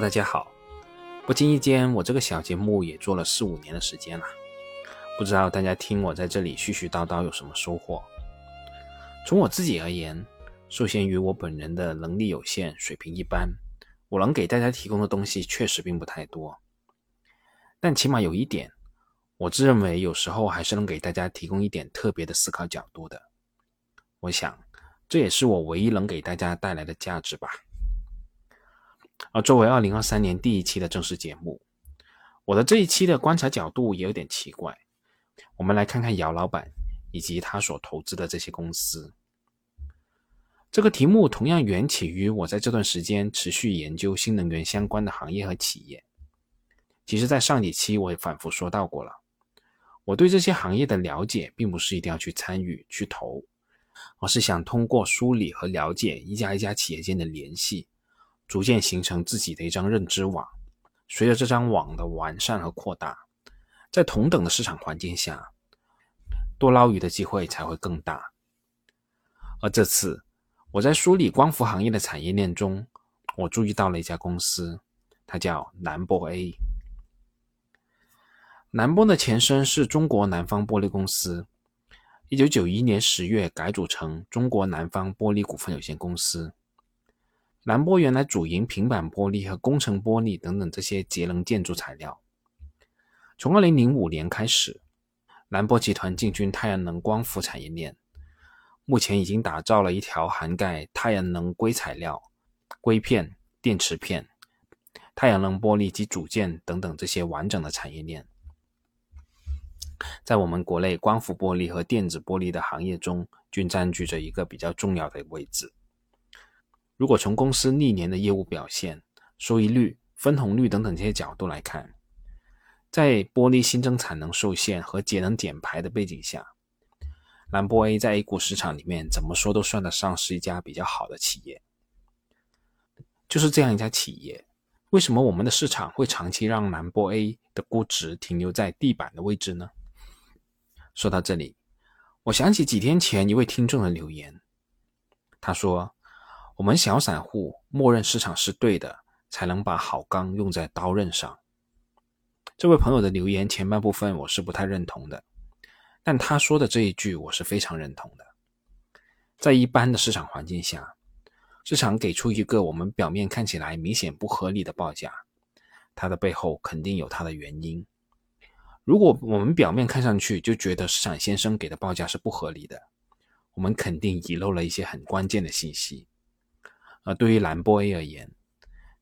大家好。不经意间，我这个小节目也做了四五年的时间了，不知道大家听我在这里絮絮叨叨有什么收获？从我自己而言，受限于我本人的能力有限，水平一般，我能给大家提供的东西确实并不太多。但起码有一点，我自认为有时候还是能给大家提供一点特别的思考角度的。我想，这也是我唯一能给大家带来的价值吧。而作为二零二三年第一期的正式节目，我的这一期的观察角度也有点奇怪。我们来看看姚老板以及他所投资的这些公司。这个题目同样缘起于我在这段时间持续研究新能源相关的行业和企业。其实，在上几期我也反复说到过了，我对这些行业的了解，并不是一定要去参与去投，而是想通过梳理和了解一家一家企业间的联系。逐渐形成自己的一张认知网，随着这张网的完善和扩大，在同等的市场环境下，多捞鱼的机会才会更大。而这次我在梳理光伏行业的产业链中，我注意到了一家公司，它叫南玻 A。南玻的前身是中国南方玻璃公司，一九九一年十月改组成中国南方玻璃股份有限公司。蓝玻原来主营平板玻璃和工程玻璃等等这些节能建筑材料。从二零零五年开始，蓝玻集团进军太阳能光伏产业链，目前已经打造了一条涵盖太阳能硅材料、硅片、电池片、太阳能玻璃及组件等等这些完整的产业链，在我们国内光伏玻璃和电子玻璃的行业中，均占据着一个比较重要的位置。如果从公司历年的业务表现、收益率、分红率等等这些角度来看，在玻璃新增产能受限和节能减排的背景下，蓝波 A 在 A 股市场里面怎么说都算得上是一家比较好的企业。就是这样一家企业，为什么我们的市场会长期让蓝波 A 的估值停留在地板的位置呢？说到这里，我想起几天前一位听众的留言，他说。我们小散户默认市场是对的，才能把好钢用在刀刃上。这位朋友的留言前半部分我是不太认同的，但他说的这一句我是非常认同的。在一般的市场环境下，市场给出一个我们表面看起来明显不合理的报价，它的背后肯定有它的原因。如果我们表面看上去就觉得市场先生给的报价是不合理的，我们肯定遗漏了一些很关键的信息。而对于蓝波 A 而言，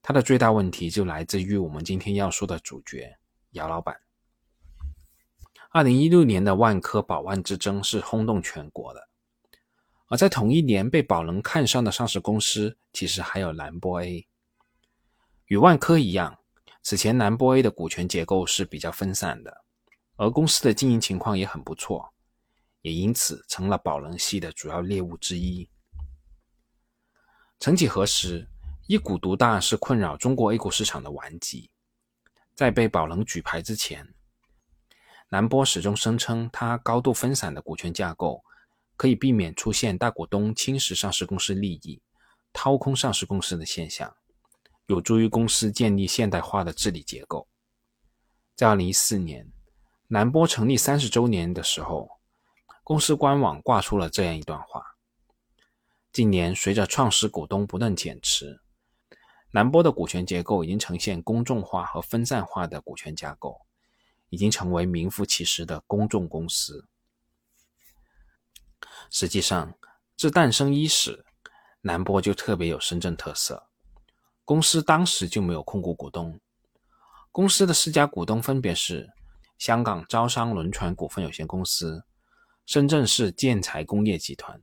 它的最大问题就来自于我们今天要说的主角姚老板。二零一六年的万科宝万之争是轰动全国的，而在同一年被宝能看上的上市公司，其实还有蓝波 A。与万科一样，此前蓝波 A 的股权结构是比较分散的，而公司的经营情况也很不错，也因此成了宝能系的主要猎物之一。曾几何时，一股独大是困扰中国 A 股市场的顽疾。在被宝能举牌之前，南波始终声称，它高度分散的股权架构可以避免出现大股东侵蚀上市公司利益、掏空上市公司的现象，有助于公司建立现代化的治理结构。在2014年，南波成立三十周年的时候，公司官网挂出了这样一段话。近年，随着创始股东不断减持，南波的股权结构已经呈现公众化和分散化的股权架构，已经成为名副其实的公众公司。实际上，自诞生伊始，南波就特别有深圳特色。公司当时就没有控股股东，公司的四家股东分别是香港招商轮船股份有限公司、深圳市建材工业集团。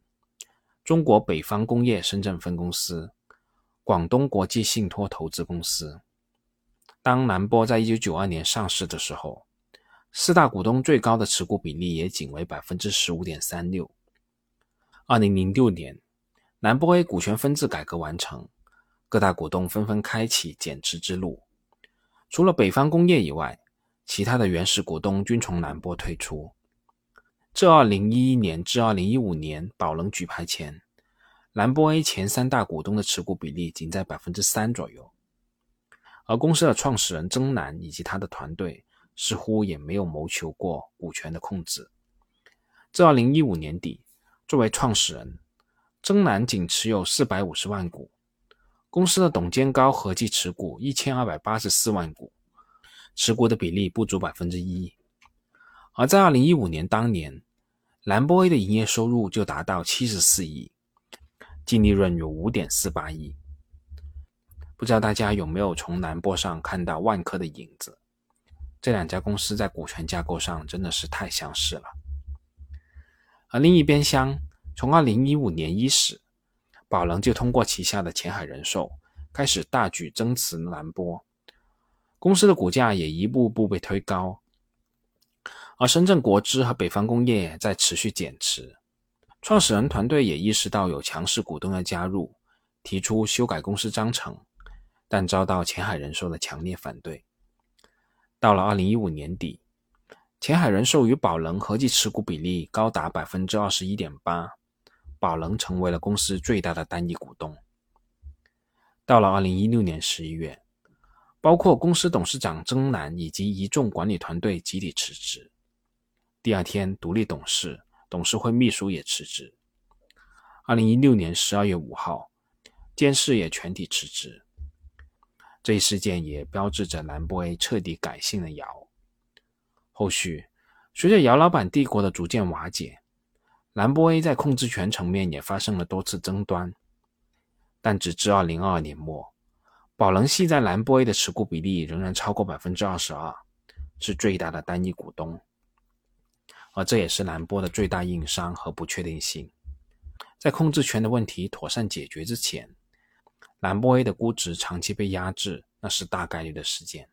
中国北方工业深圳分公司、广东国际信托投资公司。当南波在一九九二年上市的时候，四大股东最高的持股比例也仅为百分之十五点三六。二零零六年，南波 A 股权分置改革完成，各大股东纷纷开启减持之路。除了北方工业以外，其他的原始股东均从南波退出。至二零一一年至二零一五年宝能举牌前，蓝波 A 前三大股东的持股比例仅在百分之三左右。而公司的创始人曾南以及他的团队似乎也没有谋求过股权的控制。至二零一五年底，作为创始人，曾南仅持有四百五十万股，公司的董监高合计持股一千二百八十四万股，持股的比例不足百分之一。而在二零一五年当年，兰博 A 的营业收入就达到七十四亿，净利润有五点四八亿。不知道大家有没有从兰博上看到万科的影子？这两家公司在股权架构上真的是太相似了。而另一边厢，从二零一五年伊始，宝能就通过旗下的前海人寿开始大举增持兰博，公司的股价也一步步被推高。而深圳国资和北方工业在持续减持，创始人团队也意识到有强势股东要加入，提出修改公司章程，但遭到前海人寿的强烈反对。到了二零一五年底，前海人寿与宝能合计持股比例高达百分之二十一点八，宝能成为了公司最大的单一股东。到了二零一六年十一月，包括公司董事长曾南以及一众管理团队集体辞职。第二天，独立董事、董事会秘书也辞职。二零一六年十二月五号，监事也全体辞职。这一事件也标志着兰博 A 彻底改姓了姚。后续，随着姚老板帝国的逐渐瓦解，兰博 A 在控制权层面也发生了多次争端。但直至二零二二年末，宝能系在兰博 A 的持股比例仍然超过百分之二十二，是最大的单一股东。而这也是蓝波的最大硬伤和不确定性。在控制权的问题妥善解决之前，蓝波 A 的估值长期被压制，那是大概率的事件。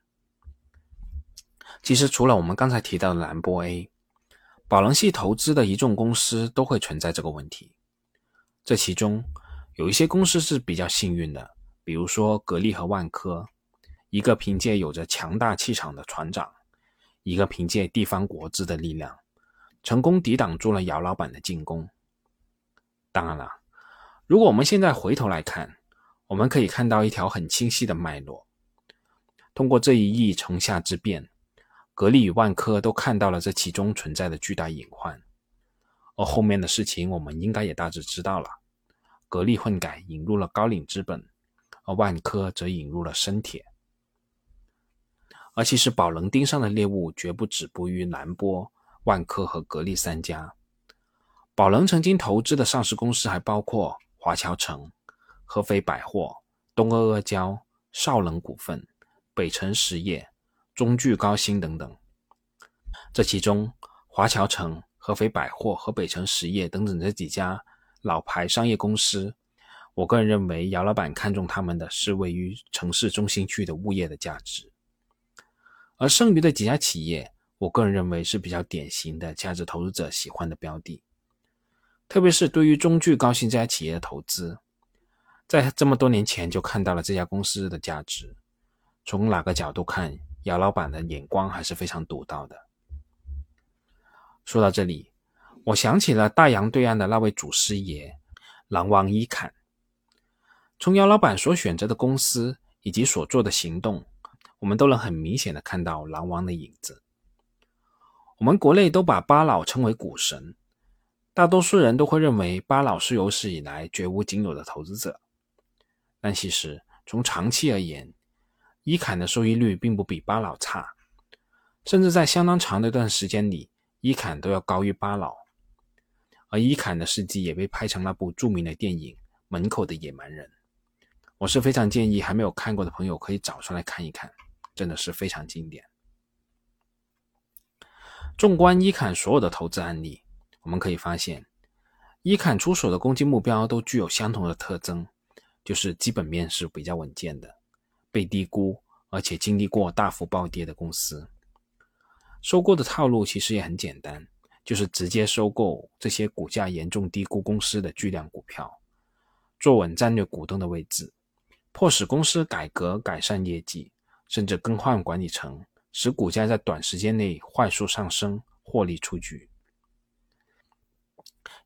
其实，除了我们刚才提到的蓝波 A，宝能系投资的一众公司都会存在这个问题。这其中有一些公司是比较幸运的，比如说格力和万科，一个凭借有着强大气场的船长，一个凭借地方国资的力量。成功抵挡住了姚老板的进攻。当然了，如果我们现在回头来看，我们可以看到一条很清晰的脉络。通过这一役城下之变，格力与万科都看到了这其中存在的巨大隐患。而后面的事情，我们应该也大致知道了。格力混改引入了高瓴资本，而万科则引入了深铁。而其实宝能盯上的猎物绝不止步于南波。万科和格力三家，宝能曾经投资的上市公司还包括华侨城、合肥百货、东阿阿胶、少能股份、北辰实业、中聚高新等等。这其中，华侨城、合肥百货和北辰实业等等这几家老牌商业公司，我个人认为姚老板看中他们的是位于城市中心区的物业的价值，而剩余的几家企业。我个人认为是比较典型的价值投资者喜欢的标的，特别是对于中聚高新这家企业的投资，在这么多年前就看到了这家公司的价值。从哪个角度看，姚老板的眼光还是非常独到的。说到这里，我想起了大洋对岸的那位祖师爷狼王伊坎。从姚老板所选择的公司以及所做的行动，我们都能很明显的看到狼王的影子。我们国内都把巴老称为股神，大多数人都会认为巴老是有史以来绝无仅有的投资者。但其实从长期而言，伊坎的收益率并不比巴老差，甚至在相当长的一段时间里，伊坎都要高于巴老。而伊坎的事迹也被拍成了部著名的电影《门口的野蛮人》，我是非常建议还没有看过的朋友可以找出来看一看，真的是非常经典。纵观伊坎所有的投资案例，我们可以发现，伊坎出手的攻击目标都具有相同的特征，就是基本面是比较稳健的，被低估，而且经历过大幅暴跌的公司。收购的套路其实也很简单，就是直接收购这些股价严重低估公司的巨量股票，坐稳战略股东的位置，迫使公司改革改善业绩，甚至更换管理层。使股价在短时间内快速上升，获利出局。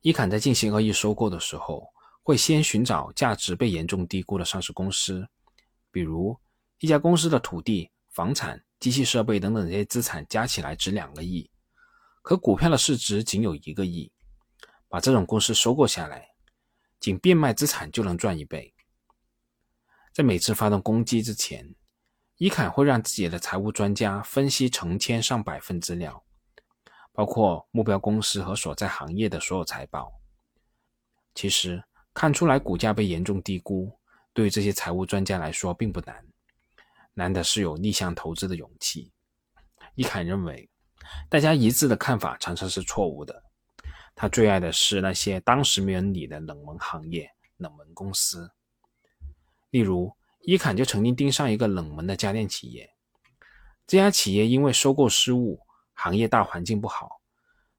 伊坎在进行恶意收购的时候，会先寻找价值被严重低估的上市公司，比如一家公司的土地、房产、机器设备等等这些资产加起来值两个亿，可股票的市值仅有一个亿。把这种公司收购下来，仅变卖资产就能赚一倍。在每次发动攻击之前，伊坎会让自己的财务专家分析成千上百份资料，包括目标公司和所在行业的所有财报。其实看出来股价被严重低估，对于这些财务专家来说并不难，难的是有逆向投资的勇气。伊坎认为，大家一致的看法常常是错误的。他最爱的是那些当时没人理的冷门行业、冷门公司。例如，伊坎就曾经盯上一个冷门的家电企业。这家企业因为收购失误，行业大环境不好，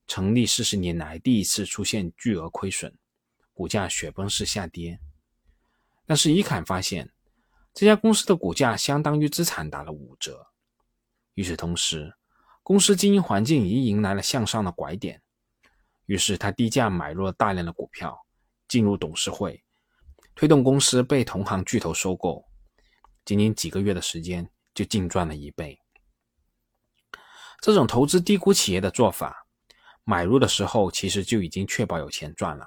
成立四十年来第一次出现巨额亏损，股价雪崩式下跌。但是伊坎发现，这家公司的股价相当于资产打了五折。与此同时，公司经营环境已迎来了向上的拐点。于是他低价买入了大量的股票，进入董事会，推动公司被同行巨头收购。仅仅几个月的时间，就净赚了一倍。这种投资低估企业的做法，买入的时候其实就已经确保有钱赚了。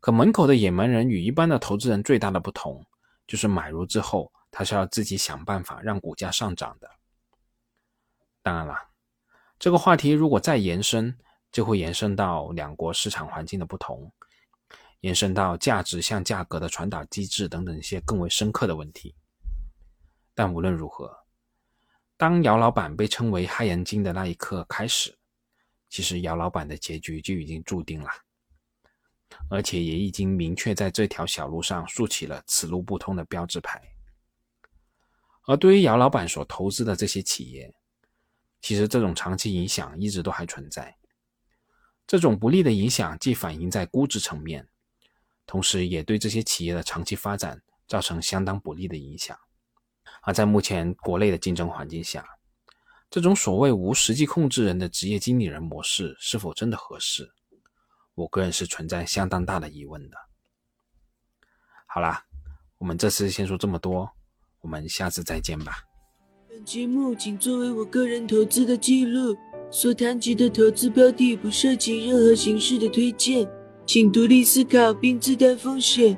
可门口的野蛮人与一般的投资人最大的不同，就是买入之后，他是要自己想办法让股价上涨的。当然了，这个话题如果再延伸，就会延伸到两国市场环境的不同，延伸到价值向价格的传导机制等等一些更为深刻的问题。但无论如何，当姚老板被称为“害人精”的那一刻开始，其实姚老板的结局就已经注定了，而且也已经明确在这条小路上竖起了此路不通的标志牌。而对于姚老板所投资的这些企业，其实这种长期影响一直都还存在。这种不利的影响既反映在估值层面，同时也对这些企业的长期发展造成相当不利的影响。而在目前国内的竞争环境下，这种所谓无实际控制人的职业经理人模式是否真的合适？我个人是存在相当大的疑问的。好啦，我们这次先说这么多，我们下次再见吧。本节目仅作为我个人投资的记录。所谈及的投资标的不涉及任何形式的推荐，请独立思考并自担风险。